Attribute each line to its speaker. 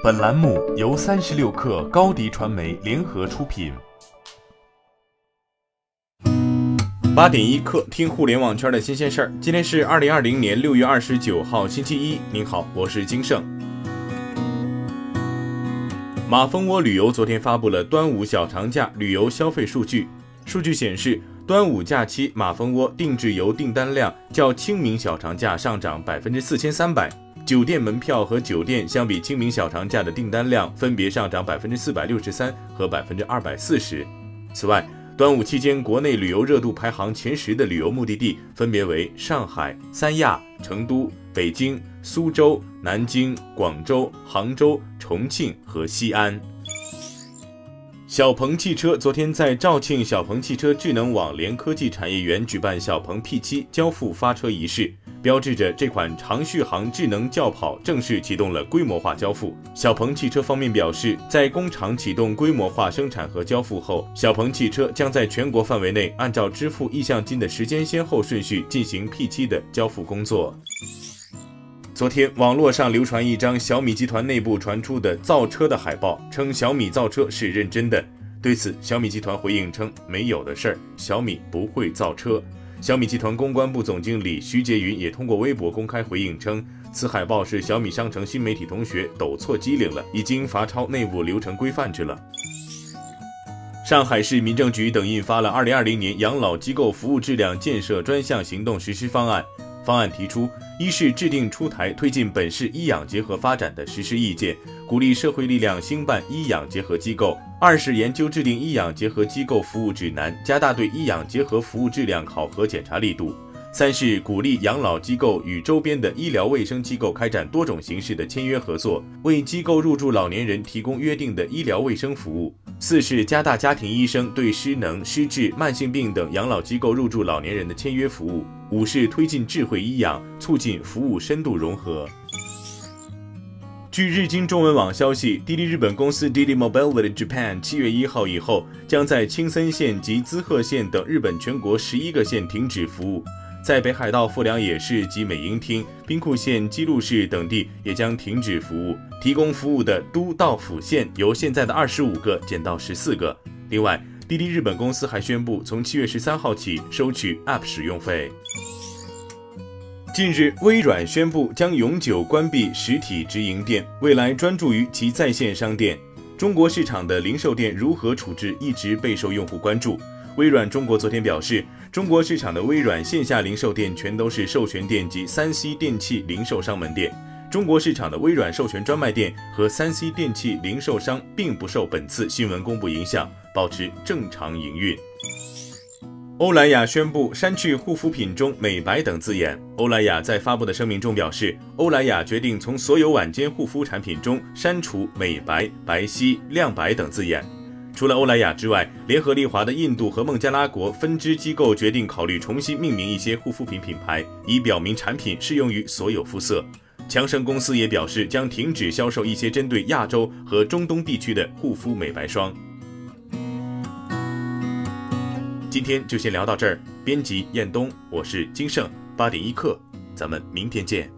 Speaker 1: 本栏目由三十六氪高低传媒联合出品。
Speaker 2: 八点一刻，听互联网圈的新鲜事儿。今天是二零二零年六月二十九号，星期一。您好，我是金盛。马蜂窝旅游昨天发布了端午小长假旅游消费数据，数据显示，端午假期马蜂窝定制游订单量较清明小长假上涨百分之四千三百。酒店门票和酒店相比清明小长假的订单量分别上涨百分之四百六十三和百分之二百四十。此外，端午期间国内旅游热度排行前十的旅游目的地分别为上海、三亚、成都、北京、苏州、南京、广州、杭州、重庆和西安。小鹏汽车昨天在肇庆小鹏汽车智能网联科技产业园举办小鹏 P7 交付发车仪式。标志着这款长续航智能轿跑正式启动了规模化交付。小鹏汽车方面表示，在工厂启动规模化生产和交付后，小鹏汽车将在全国范围内按照支付意向金的时间先后顺序进行 P7 的交付工作。昨天，网络上流传一张小米集团内部传出的造车的海报，称小米造车是认真的。对此，小米集团回应称没有的事儿，小米不会造车。小米集团公关部总经理徐杰云也通过微博公开回应称，此海报是小米商城新媒体同学抖错机灵了，已经罚抄内部流程规范去了。上海市民政局等印发了二零二零年养老机构服务质量建设专项行动实施方案。方案提出，一是制定出台推进本市医养结合发展的实施意见，鼓励社会力量兴办医养结合机构；二是研究制定医养结合机构服务指南，加大对医养结合服务质量考核检查力度；三是鼓励养老机构与周边的医疗卫生机构开展多种形式的签约合作，为机构入住老年人提供约定的医疗卫生服务；四是加大家庭医生对失能、失智、慢性病等养老机构入住老年人的签约服务。五是推进智慧医养，促进服务深度融合。据日经中文网消息，滴滴日本公司滴滴 Mobility Japan 七月一号以后，将在青森县及滋贺县等日本全国十一个县停止服务，在北海道富良野市及美瑛町、兵库县姬路市等地也将停止服务。提供服务的都道府县由现在的二十五个减到十四个。另外，滴滴日本公司还宣布，从七月十三号起收取 App 使用费。近日，微软宣布将永久关闭实体直营店，未来专注于其在线商店。中国市场的零售店如何处置，一直备受用户关注。微软中国昨天表示，中国市场的微软线下零售店全都是授权店及三 C 电器零售商门店。中国市场的微软授权专卖店和三 C 电器零售商并不受本次新闻公布影响，保持正常营运。欧莱雅宣布删去护肤品中“美白”等字眼。欧莱雅在发布的声明中表示，欧莱雅决定从所有晚间护肤产品中删除“美白”“白皙”“亮白”等字眼。除了欧莱雅之外，联合利华的印度和孟加拉国分支机构决定考虑重新命名一些护肤品品牌，以表明产品适用于所有肤色。强生公司也表示将停止销售一些针对亚洲和中东地区的护肤美白霜。今天就先聊到这儿。编辑：彦东，我是金盛八点一刻，咱们明天见。